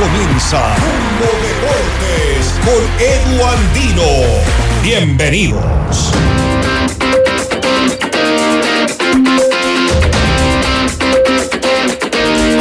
Comienza Mundo Deportes con Edu Andino. Bienvenidos.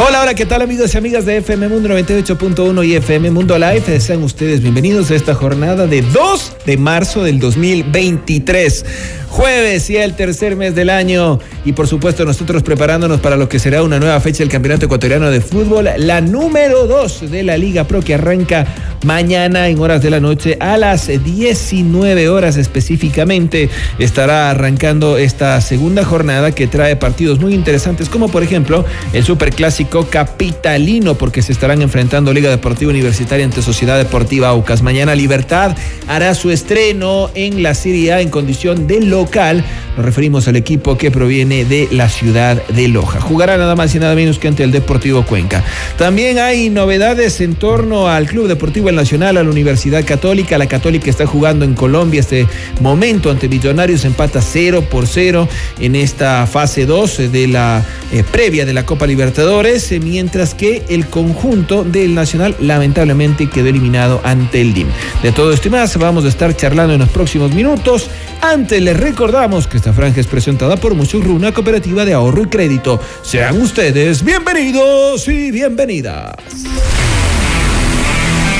Hola, hola, ¿qué tal amigos y amigas de FM Mundo 98.1 y FM Mundo Live? Sean ustedes bienvenidos a esta jornada de 2 de marzo del 2023 jueves y el tercer mes del año. Y por supuesto nosotros preparándonos para lo que será una nueva fecha del Campeonato Ecuatoriano de Fútbol, la número 2 de la Liga Pro que arranca mañana en horas de la noche a las 19 horas específicamente. Estará arrancando esta segunda jornada que trae partidos muy interesantes como por ejemplo el Superclásico Capitalino porque se estarán enfrentando Liga Deportiva Universitaria ante Sociedad Deportiva Aucas. Mañana Libertad hará su estreno en la Serie A en condición de local. Nos referimos al equipo que proviene de la ciudad de Loja. Jugará nada más y nada menos que ante el Deportivo Cuenca. También hay novedades en torno al Club Deportivo El Nacional, a la Universidad Católica. La Católica está jugando en Colombia este momento ante Millonarios, empata 0 por 0 en esta fase 2 de la eh, previa de la Copa Libertadores, eh, mientras que el conjunto del Nacional lamentablemente quedó eliminado ante el DIM. De todo esto y más vamos a estar charlando en los próximos minutos. Antes les recordamos que esta franja es presentada por Musurru, una cooperativa de ahorro y crédito. Sean ustedes bienvenidos y bienvenidas.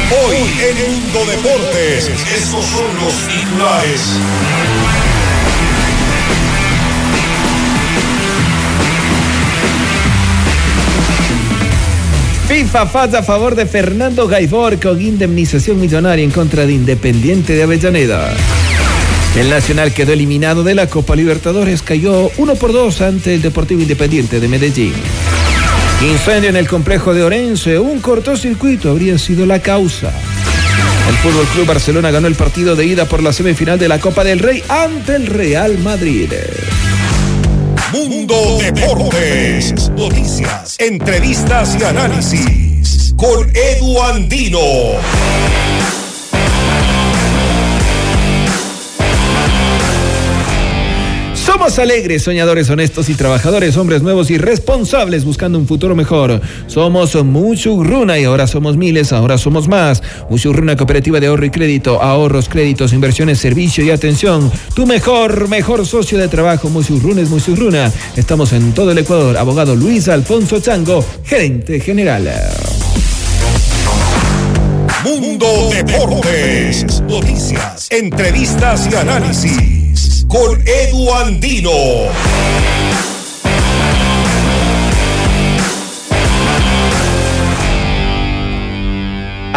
Hoy en Mundo Deportes, estos son los titulares. FIFA falla a favor de Fernando Gaibor con indemnización millonaria en contra de Independiente de Avellaneda. El Nacional quedó eliminado de la Copa Libertadores, cayó 1 por 2 ante el Deportivo Independiente de Medellín. Incendio en el complejo de Orense, un cortocircuito habría sido la causa. El Fútbol Club Barcelona ganó el partido de ida por la semifinal de la Copa del Rey ante el Real Madrid. Mundo Deportes. Noticias, entrevistas y análisis. Con Edu Andino. Somos alegres, soñadores honestos y trabajadores, hombres nuevos y responsables buscando un futuro mejor. Somos Muchugruna y ahora somos miles, ahora somos más. Muchugruna Cooperativa de Ahorro y Crédito, ahorros, créditos, inversiones, servicio y atención. Tu mejor, mejor socio de trabajo, Muchugruna es Muchugruna. Estamos en todo el Ecuador. Abogado Luis Alfonso Chango, gerente general. Mundo Deportes. Noticias, entrevistas y análisis. Con Edu Andino.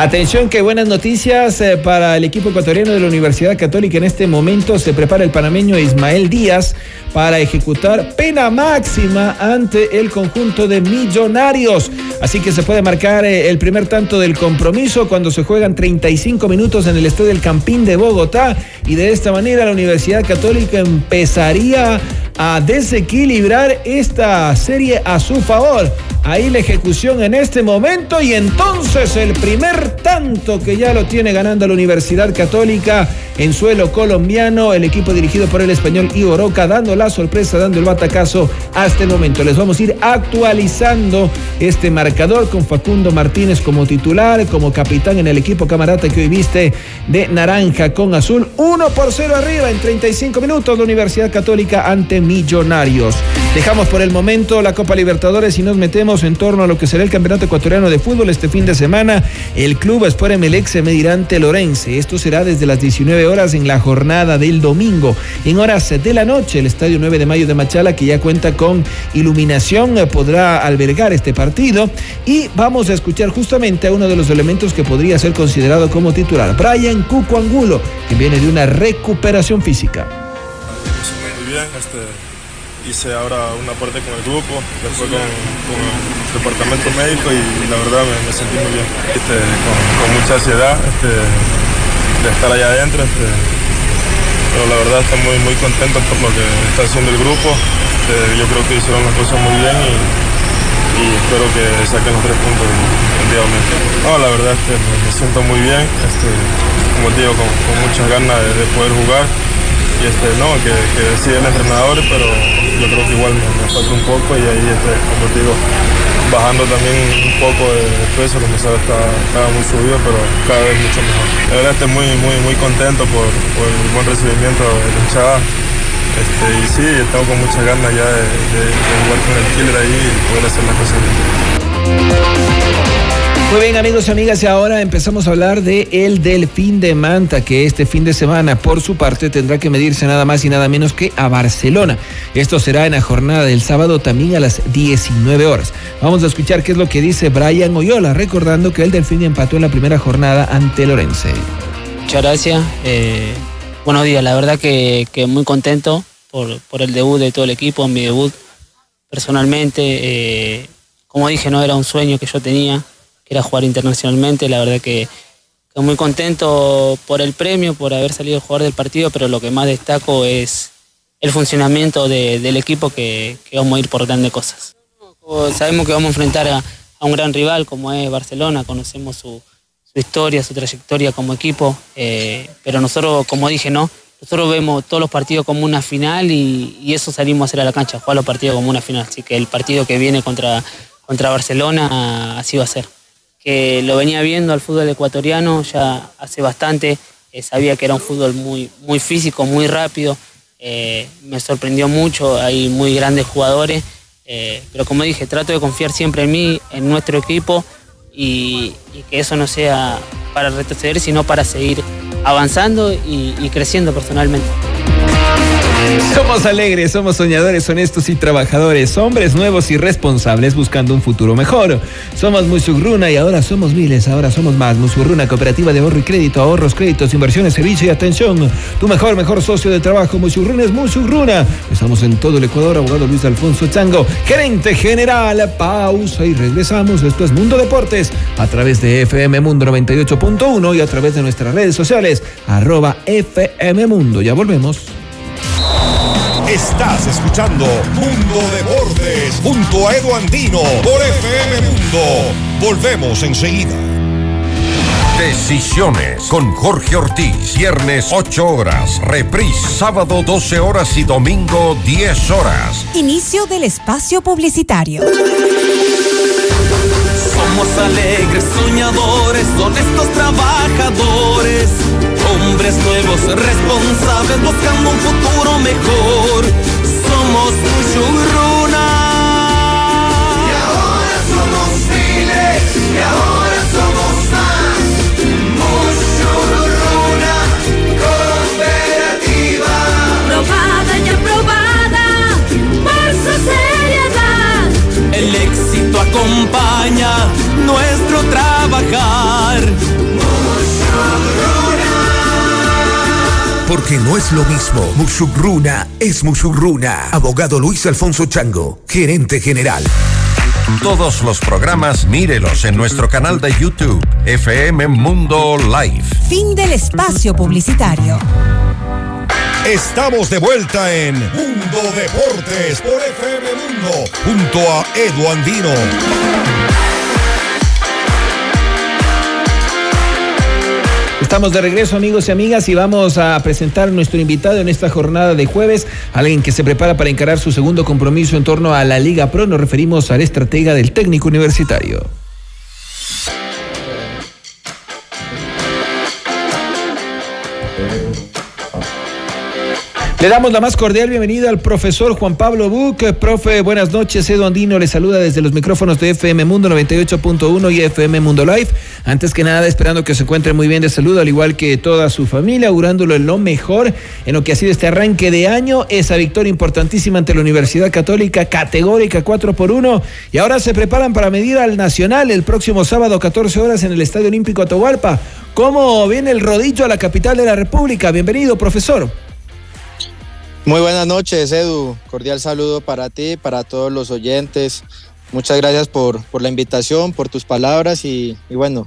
Atención, que buenas noticias eh, para el equipo ecuatoriano de la Universidad Católica. En este momento se prepara el panameño Ismael Díaz para ejecutar pena máxima ante el conjunto de millonarios. Así que se puede marcar eh, el primer tanto del compromiso cuando se juegan 35 minutos en el estadio del Campín de Bogotá. Y de esta manera la Universidad Católica empezaría a desequilibrar esta serie a su favor. Ahí la ejecución en este momento y entonces el primer tanto que ya lo tiene ganando la Universidad Católica en suelo colombiano, el equipo dirigido por el español Ivo Roca, dando la sorpresa, dando el batacazo hasta el momento. Les vamos a ir actualizando este marcador con Facundo Martínez como titular, como capitán en el equipo camarata que hoy viste de naranja con azul. 1 por 0 arriba en 35 minutos la Universidad Católica ante Millonarios. Dejamos por el momento la Copa Libertadores y nos metemos en torno a lo que será el Campeonato Ecuatoriano de Fútbol este fin de semana. El club Sport Emelec se medirá ante Lorense. Esto será desde las 19 horas en la jornada del domingo. En horas de la noche, el Estadio 9 de Mayo de Machala, que ya cuenta con iluminación, eh, podrá albergar este partido. Y vamos a escuchar justamente a uno de los elementos que podría ser considerado como titular, Brian Cuco Angulo, que viene de una recuperación física. Este, hice ahora una parte con el grupo, después con, el departamento médico y la verdad me, sentí muy bien, este, con, mucha ansiedad este, de estar allá adentro, pero la verdad estoy muy, muy contento por lo que está haciendo el grupo, yo creo que hicieron las cosas muy bien y, espero que saquen los tres puntos el, día domingo. No, la verdad me, siento muy bien, como digo, con, muchas ganas de poder jugar y este, no, que, que decide el entrenador, pero yo creo que igual me, falta un poco y ahí, este, como digo, bajando también un poco de peso, como sabes, estaba, muy subido, pero cada vez mucho mejor. La verdad estoy muy, muy, muy contento por, el buen recibimiento de la hinchada. Este, y sí, tengo con muchas ganas ya de, jugar con el killer ahí y poder hacer las cosas bien. Muy bien amigos y amigas y ahora empezamos a hablar de el Delfín de Manta que este fin de semana por su parte tendrá que medirse nada más y nada menos que a Barcelona. Esto será en la jornada del sábado también a las 19 horas. Vamos a escuchar qué es lo que dice Brian Oyola recordando que el Delfín empató en la primera jornada ante Lorense. Muchas gracias. Eh, buenos días, la verdad que, muy contento por, el debut de todo el equipo, mi debut personalmente. Eh, como dije, no era un sueño que yo tenía era jugar internacionalmente. La verdad que, muy contento por el premio, por haber salido jugador del partido, pero lo que más destaco es el funcionamiento del equipo que, vamos a ir por grandes cosas. Sabemos que vamos a enfrentar a, un gran rival como es Barcelona, conocemos su, historia, su trayectoria como equipo, eh, pero nosotros, como dije, no, nosotros vemos todos los partidos como una final y, y, eso salimos a hacer a la cancha, jugar los partidos como una final. Así que el partido que viene contra, contra Barcelona así va a ser que lo venía viendo al fútbol ecuatoriano ya hace bastante, eh, sabía que era un fútbol muy, muy físico, muy rápido, eh, me sorprendió mucho, hay muy grandes jugadores, eh, pero como dije, trato de confiar siempre en mí, en nuestro equipo y, que eso no sea para retroceder, sino para seguir avanzando y creciendo personalmente. Somos alegres, somos soñadores, honestos y trabajadores, hombres nuevos y responsables buscando un futuro mejor. Somos Musugruna y ahora somos miles, ahora somos más. Musugruna, cooperativa de ahorro y crédito, ahorros, créditos, inversiones, servicio y atención. Tu mejor, mejor socio de trabajo, Musugruna es Musugruna. Estamos en todo el Ecuador, abogado Luis Alfonso Chango, gerente general. Pausa y regresamos. Esto es Mundo Deportes a través de FM Mundo 98.1 y a través de nuestras redes sociales, arroba FM Mundo. Ya volvemos. Estás escuchando Mundo Deportes junto a Edu Andino por FM Mundo. Volvemos enseguida. Decisiones con Jorge Ortiz. Viernes 8 horas. Reprise sábado 12 horas y domingo 10 horas. Inicio del espacio publicitario. Somos alegres, soñadores, honestos trabajadores Hombres nuevos, responsables, buscando un futuro mejor. Somos Mushuruna. Y ahora somos miles, y ahora somos más. Mushuruna, cooperativa. Probada y aprobada por su seriedad. El éxito acompaña nuestro trabajar. Porque no es lo mismo. Musugruna es Musugruna. Abogado Luis Alfonso Chango, gerente general. Todos los programas mírelos en nuestro canal de YouTube, FM Mundo Live. Fin del espacio publicitario. Estamos de vuelta en Mundo Deportes por FM Mundo, junto a Edu Andino. Estamos de regreso amigos y amigas y vamos a presentar a nuestro invitado en esta jornada de jueves, alguien que se prepara para encarar su segundo compromiso en torno a la Liga Pro. Nos referimos al estratega del técnico universitario. Le damos la más cordial bienvenida al profesor Juan Pablo Buc. Profe, buenas noches. Edu Andino le saluda desde los micrófonos de FM Mundo 98.1 y FM Mundo Live. Antes que nada, esperando que se encuentre muy bien de salud, al igual que toda su familia, augurándolo lo mejor en lo que ha sido este arranque de año. Esa victoria importantísima ante la Universidad Católica, categórica 4 por 1. Y ahora se preparan para medir al Nacional el próximo sábado, 14 horas, en el Estadio Olímpico Atahualpa. ¿Cómo viene el rodillo a la capital de la República? Bienvenido, profesor. Muy buenas noches, Edu. Cordial saludo para ti, para todos los oyentes. Muchas gracias por, por la invitación, por tus palabras y, bueno,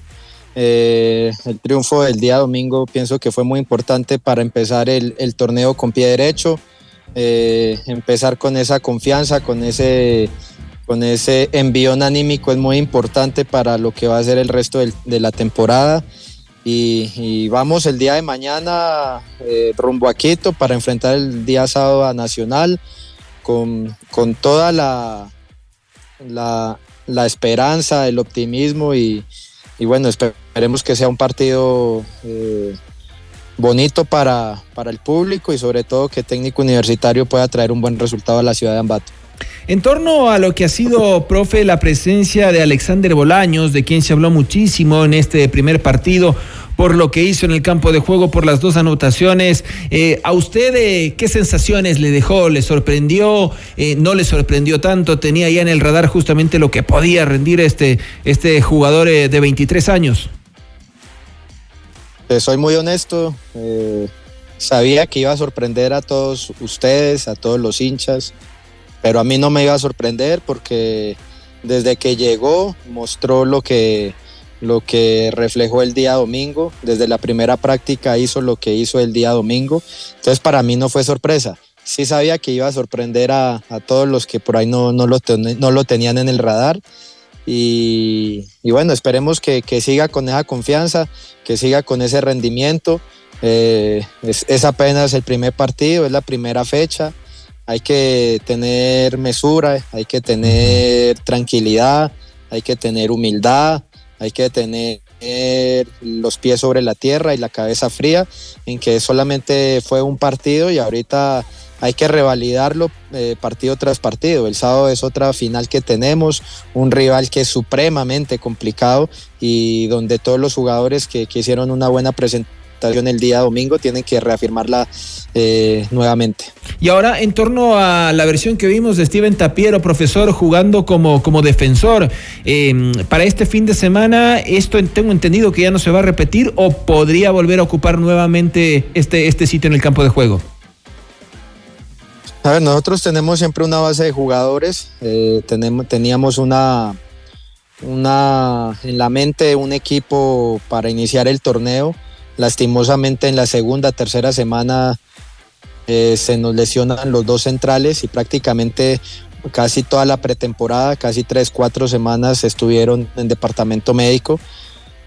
eh, el triunfo del día domingo pienso que fue muy importante para empezar el, el torneo con pie derecho, eh, empezar con esa confianza, con ese, con ese envión anímico es muy importante para lo que va a ser el resto de la temporada. Y, vamos el día de mañana eh, rumbo a Quito para enfrentar el día sábado a Nacional con, con toda la, la, la esperanza, el optimismo y, y bueno, esperemos que sea un partido eh, bonito para, para el público y sobre todo que técnico universitario pueda traer un buen resultado a la ciudad de Ambato. En torno a lo que ha sido, profe, la presencia de Alexander Bolaños, de quien se habló muchísimo en este primer partido, por lo que hizo en el campo de juego, por las dos anotaciones, eh, ¿a usted eh, qué sensaciones le dejó? ¿Le sorprendió? Eh, ¿No le sorprendió tanto? ¿Tenía ya en el radar justamente lo que podía rendir este, este jugador de 23 años? Eh, soy muy honesto, eh, sabía que iba a sorprender a todos ustedes, a todos los hinchas, pero a mí no me iba a sorprender porque desde que llegó mostró lo que, lo que reflejó el día domingo, desde la primera práctica hizo lo que hizo el día domingo, entonces para mí no fue sorpresa. Sí sabía que iba a sorprender a, a todos los que por ahí no, no, lo, ten- no lo tenían en el radar, y, y bueno, esperemos que, que siga con esa confianza, que siga con ese rendimiento. Eh, es, es apenas el primer partido, es la primera fecha. Hay que tener mesura, hay que tener tranquilidad, hay que tener humildad, hay que tener los pies sobre la tierra y la cabeza fría en que solamente fue un partido y ahorita hay que revalidarlo eh, partido tras partido. El sábado es otra final que tenemos, un rival que es supremamente complicado y donde todos los jugadores que, hicieron una buena presentación el día domingo tienen que reafirmarla eh, nuevamente. Y ahora, en torno a la versión que vimos de Steven Tapiero, profesor, jugando como, como defensor, eh, para este fin de semana, ¿esto tengo entendido que ya no se va a repetir o podría volver a ocupar nuevamente este, este sitio en el campo de juego? A ver, nosotros tenemos siempre una base de jugadores, eh, tenemos, teníamos una, una en la mente un equipo para iniciar el torneo. Lastimosamente en la segunda, tercera semana eh, se nos lesionan los dos centrales y prácticamente casi toda la pretemporada, casi tres, cuatro semanas estuvieron en departamento médico.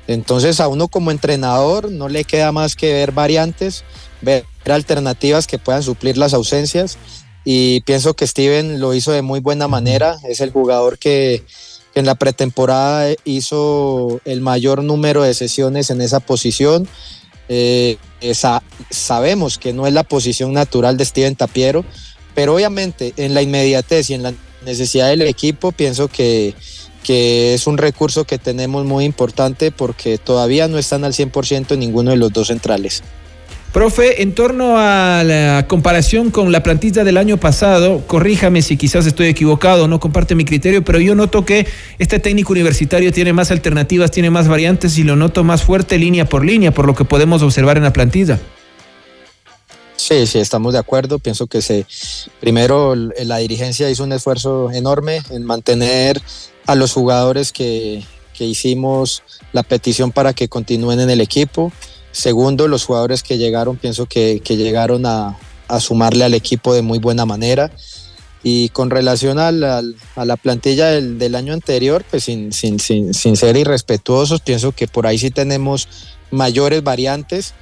Entonces a uno como entrenador no le queda más que ver variantes, ver alternativas que puedan suplir las ausencias y pienso que Steven lo hizo de muy buena manera, es el jugador que, que en la pretemporada hizo el mayor número de sesiones en esa posición. Eh, esa, sabemos que no es la posición natural de Steven Tapiero, pero obviamente en la inmediatez y en la necesidad del equipo pienso que, que es un recurso que tenemos muy importante porque todavía no están al 100% ninguno de los dos centrales. Profe, en torno a la comparación con la plantilla del año pasado, corríjame si quizás estoy equivocado, no comparte mi criterio, pero yo noto que este técnico universitario tiene más alternativas, tiene más variantes y lo noto más fuerte línea por línea, por lo que podemos observar en la plantilla. Sí, sí, estamos de acuerdo. Pienso que se, primero la dirigencia hizo un esfuerzo enorme en mantener a los jugadores que, que hicimos la petición para que continúen en el equipo. Segundo, los jugadores que llegaron, pienso que, que llegaron a, a sumarle al equipo de muy buena manera. Y con relación al- al- a la plantilla del, del año anterior, pues sin, sin, sin, sin ser irrespetuosos, pienso que por ahí sí tenemos mayores variantes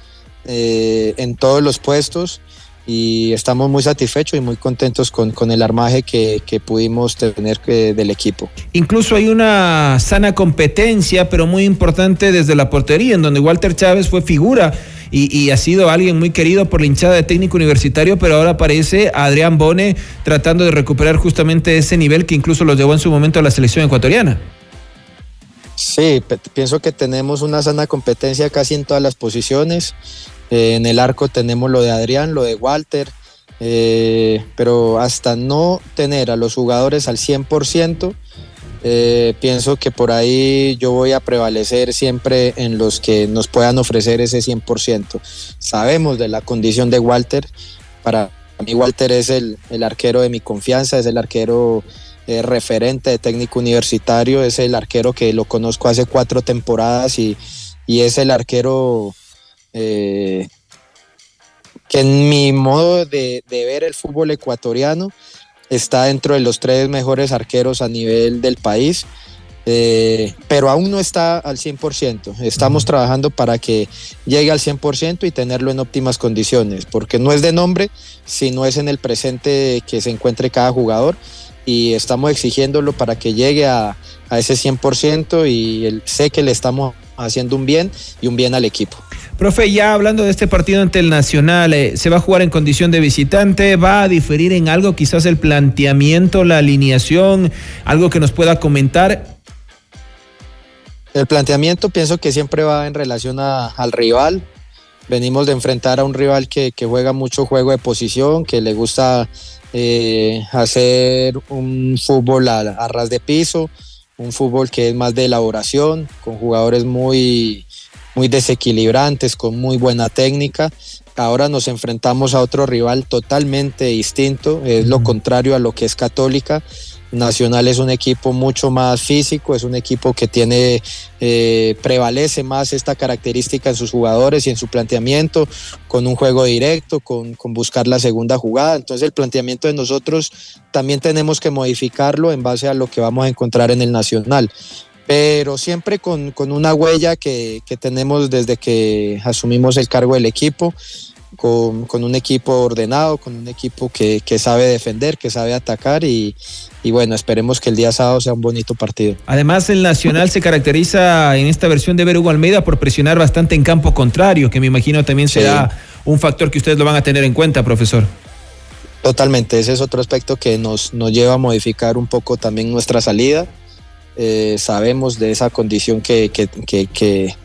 eh, en todos los puestos y estamos muy satisfechos y muy contentos con, con el armaje que, que pudimos tener que- del equipo. Incluso hay una sana competencia, pero muy importante desde la portería, en donde Walter Chávez fue figura y, y ha sido alguien muy querido por la hinchada de técnico universitario, pero ahora aparece Adrián Bone tratando de recuperar justamente ese nivel que incluso los llevó en su momento a la selección ecuatoriana. Sí, pienso que tenemos una sana competencia casi en todas las posiciones. Eh, en el arco tenemos lo de Adrián, lo de Walter, eh, pero hasta no tener a los jugadores al 100%, eh, pienso que por ahí yo voy a prevalecer siempre en los que nos puedan ofrecer ese 100%. Sabemos de la condición de Walter para mí Walter es el, el arquero de mi confianza, es el arquero eh, referente de técnico universitario, es el arquero que lo conozco hace cuatro temporadas y, y es el arquero eh, que en mi modo de, de ver el fútbol ecuatoriano está dentro de los tres mejores arqueros a nivel del país. Eh, pero aún no está al 100%. Estamos trabajando para que llegue al 100% y tenerlo en óptimas condiciones, porque no es de nombre, sino es en el presente que se encuentre cada jugador y estamos exigiéndolo para que llegue a, a ese 100% y el- sé que le estamos haciendo un bien y un bien al equipo. Profe, ya hablando de este partido ante el Nacional, eh, ¿se va a jugar en condición de visitante? ¿Va a diferir en algo quizás el planteamiento, la alineación? ¿Algo que nos pueda comentar? El planteamiento pienso que siempre va en relación a- al rival. Venimos de enfrentar a un rival que, que juega mucho juego de posición, que le gusta eh, hacer un fútbol a, a ras de piso, un fútbol que es más de elaboración, con jugadores muy, muy desequilibrantes, con muy buena técnica. Ahora nos enfrentamos a otro rival totalmente distinto, es lo contrario a lo que es Católica. Nacional es un equipo mucho más físico, es un equipo que tiene, eh, prevalece más esta característica en sus jugadores y en su planteamiento, con un juego directo, con, con buscar la segunda jugada. Entonces el planteamiento de nosotros también tenemos que modificarlo en base a lo que vamos a encontrar en el Nacional pero siempre con, con una huella que, que tenemos desde que asumimos el cargo del equipo, con, con un equipo ordenado, con un equipo que, que sabe defender, que sabe atacar y, y bueno, esperemos que el día sábado sea un bonito partido. Además, el Nacional se caracteriza en esta versión de ver Hugo Almeida por presionar bastante en campo contrario, que me imagino también será un factor que ustedes lo van a tener en cuenta, profesor. Totalmente, ese es otro aspecto que nos, nos lleva a modificar un poco también nuestra salida. Eh, sabemos de esa condición que, que, que,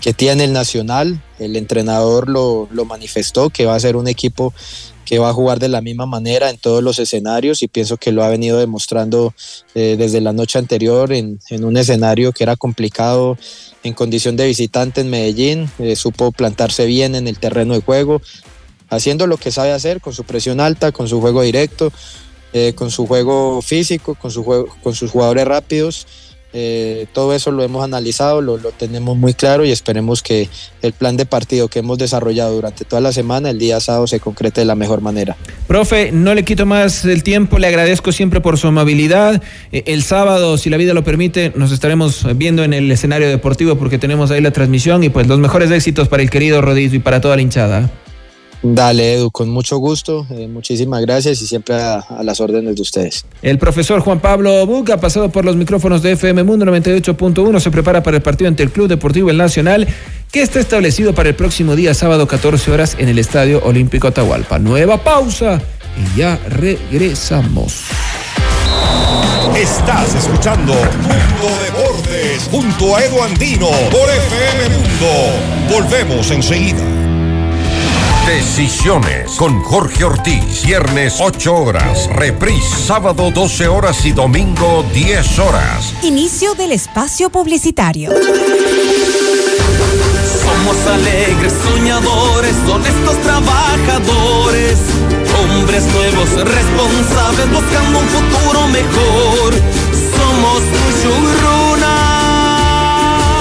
que tiene el Nacional. El entrenador lo, manifestó, que va a ser un equipo que va a jugar de la misma manera en todos los escenarios y pienso que lo ha venido demostrando eh, desde la noche anterior en, en, un escenario que era complicado en condición de visitante en Medellín. Eh, supo plantarse bien en el terreno de juego, haciendo lo que sabe hacer con su presión alta, con su juego directo, eh, con su juego físico, con, su juego, con sus jugadores rápidos. Eh, todo eso lo hemos analizado, lo, tenemos muy claro y esperemos que el plan de partido que hemos desarrollado durante toda la semana, el día sábado, se concrete de la mejor manera. Profe, no le quito más el tiempo, le agradezco siempre por su amabilidad. Eh, el sábado, si la vida lo permite, nos estaremos viendo en el escenario deportivo porque tenemos ahí la transmisión y pues los mejores éxitos para el querido Rodrigo y para toda la hinchada. Dale, Edu, con mucho gusto. Eh, muchísimas gracias y siempre a, a, las órdenes de ustedes. El profesor Juan Pablo Buca, pasado por los micrófonos de FM Mundo 98.1, se prepara para el partido ante el Club Deportivo El Nacional, que está establecido para el próximo día, sábado, 14 horas, en el Estadio Olímpico Atahualpa. Nueva pausa y ya regresamos. Estás escuchando Mundo Deportes junto a Edu Andino por FM Mundo. Volvemos enseguida. Decisiones con Jorge Ortiz. Viernes 8 horas. Reprise sábado 12 horas y domingo 10 horas. Inicio del espacio publicitario. Somos alegres, soñadores, honestos trabajadores. Hombres nuevos, responsables, buscando un futuro mejor. Somos Mushuruna.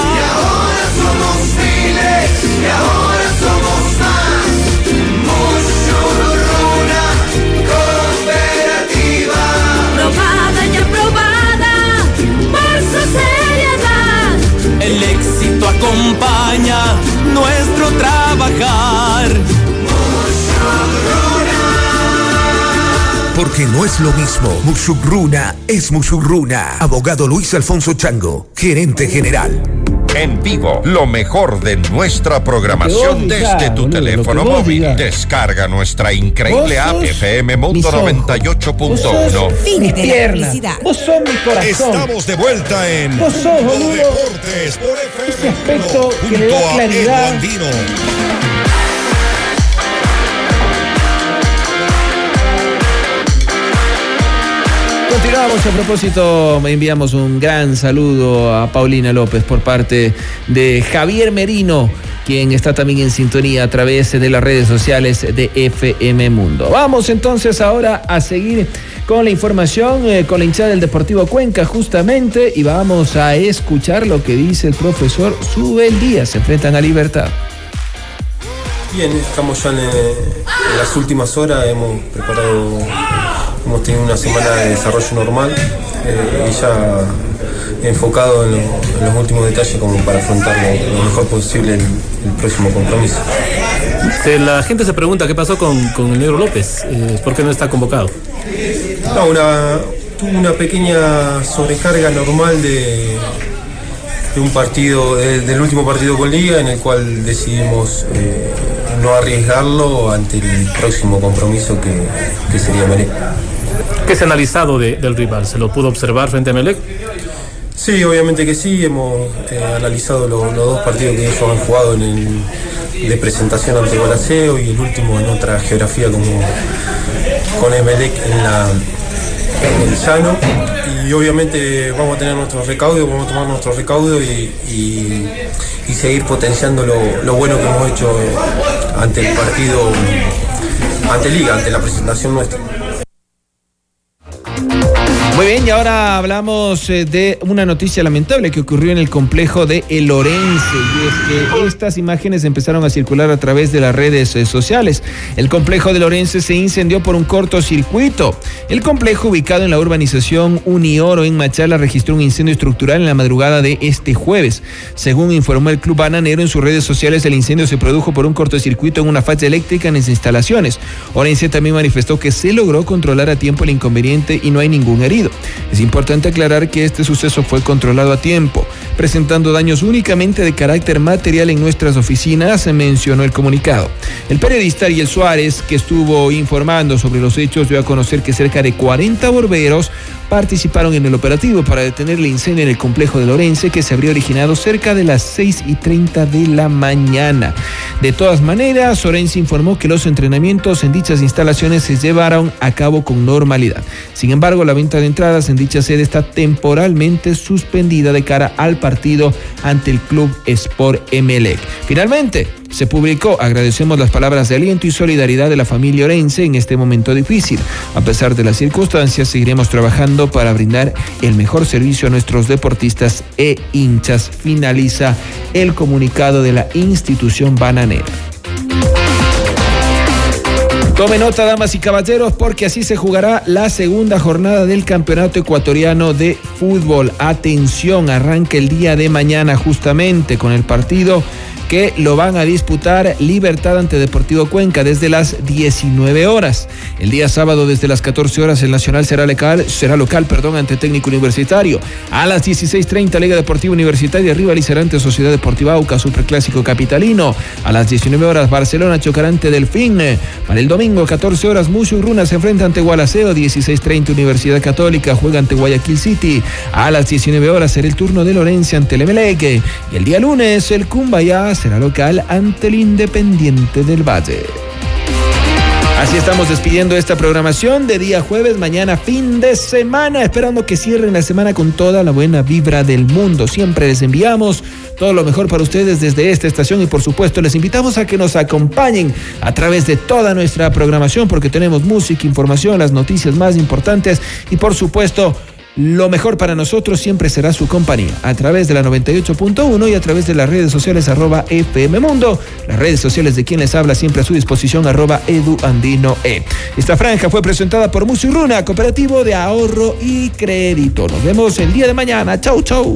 Y ahora somos miles, y ahora El éxito acompaña nuestro trabajar. Porque no es lo mismo. Musugruna es Musugruna. Abogado Luis Alfonso Chango, gerente general. En vivo, lo mejor de nuestra programación desde tu teléfono móvil. Descarga nuestra increíble app FM Mundo 98.1. Fin de la publicidad. Vos sos mi corazón. Estamos de vuelta en Vos sos, Mundo boludo. Deportes por FM Ese aspecto Mundo, que le da junto a claridad. Continuamos a propósito, enviamos un gran saludo a Paulina López por parte de Javier Merino quien está también en sintonía a través de las redes sociales de FM Mundo. Vamos entonces ahora a seguir con la información, eh, con la hinchada del Deportivo Cuenca justamente, y vamos a escuchar lo que dice el profesor Subel Díaz. Se enfrentan a Libertad. Bien, estamos ya en, eh, en las últimas horas, hemos preparado, hemos tenido una semana de desarrollo normal eh, y ya enfocado en, lo- en los últimos detalles como para afrontar lo, lo mejor posible el, el próximo compromiso. Eh, La gente se pregunta qué pasó con, con el negro López, eh, ¿por qué no está convocado? No, una, tuve una pequeña sobrecarga normal de, de un partido, de- del último partido con Liga, en el cual decidimos eh, no arriesgarlo ante el próximo compromiso que, que sería Melec. ¿Qué se ha analizado de- del rival? ¿Se lo pudo observar frente a Melec? Sí, obviamente que sí, hemos eh, analizado lo- los dos partidos que ellos han jugado en el, de presentación ante Gualaceo y el último en otra geografía como con Emelec en, en el llano. Y obviamente vamos a tener nuestro recaudo, vamos a tomar nuestro recaudo y, seguir potenciando lo, lo bueno que hemos hecho ante el partido, ante Liga, ante la presentación nuestra. Muy bien, y ahora hablamos eh, de una noticia lamentable que ocurrió en el complejo de El Orense. Y es que estas imágenes empezaron a circular a través de las redes eh, sociales. El complejo de Lorense se incendió por un cortocircuito. El complejo, ubicado en la urbanización Unioro en Machala, registró un incendio estructural en la madrugada de este jueves. Según informó el Club Bananero en sus redes sociales, el incendio se produjo por un cortocircuito en una falla eléctrica en las instalaciones. Orense también manifestó que se logró controlar a tiempo el inconveniente y no hay ningún herido. Es importante aclarar que este suceso fue controlado a tiempo, presentando daños únicamente de carácter material en nuestras oficinas, se mencionó el comunicado. El periodista Ariel Suárez, que estuvo informando sobre los hechos, dio a conocer que cerca de 40 bomberos participaron en el operativo para detener el incendio en el complejo de Lorense que se habría originado cerca de las 6 y 30 de la mañana. De todas maneras, Orense informó que los entrenamientos en dichas instalaciones se llevaron a cabo con normalidad. Sin embargo, la venta de entradas en dicha sede está temporalmente suspendida de cara al partido ante el Club Sport Emelec. Finalmente, se publicó, agradecemos las palabras de aliento y solidaridad de la familia Orense en este momento difícil. A pesar de las circunstancias, seguiremos trabajando para brindar el mejor servicio a nuestros deportistas e hinchas. Finaliza el comunicado de la institución bananera. Tome nota, damas y caballeros, porque así se jugará la segunda jornada del Campeonato Ecuatoriano de Fútbol. Atención, arranca el día de mañana justamente con el partido que lo van a disputar Libertad ante Deportivo Cuenca desde las 19 horas. El día sábado desde las 14 horas el Nacional será local, será local perdón, ante Técnico Universitario. A las 16.30 Liga Deportiva Universitaria rivalizará ante Sociedad Deportiva Auca Superclásico Capitalino. A las 19 horas Barcelona chocará ante Delfín. Para el domingo 14 horas Runa se enfrenta ante Gualaceo. 16.30 Universidad Católica juega ante Guayaquil City. A las 19 horas será el turno de Lorenzo ante el Emelec. Y el día lunes el Cumbayá será local ante el Independiente del Valle. Así estamos despidiendo esta programación de día jueves, mañana fin de semana, esperando que cierren la semana con toda la buena vibra del mundo. Siempre les enviamos todo lo mejor para ustedes desde esta estación y por supuesto les invitamos a que nos acompañen a través de toda nuestra programación porque tenemos música, información, las noticias más importantes y por supuesto lo mejor para nosotros siempre será su compañía, a través de la 98.1 y a través de las redes sociales arroba FM Mundo, las redes sociales de quien les habla siempre a su disposición arroba eduandino e. Esta franja fue presentada por Musurruna, Cooperativo de Ahorro y Crédito. Nos vemos el día de mañana. Chau, chau.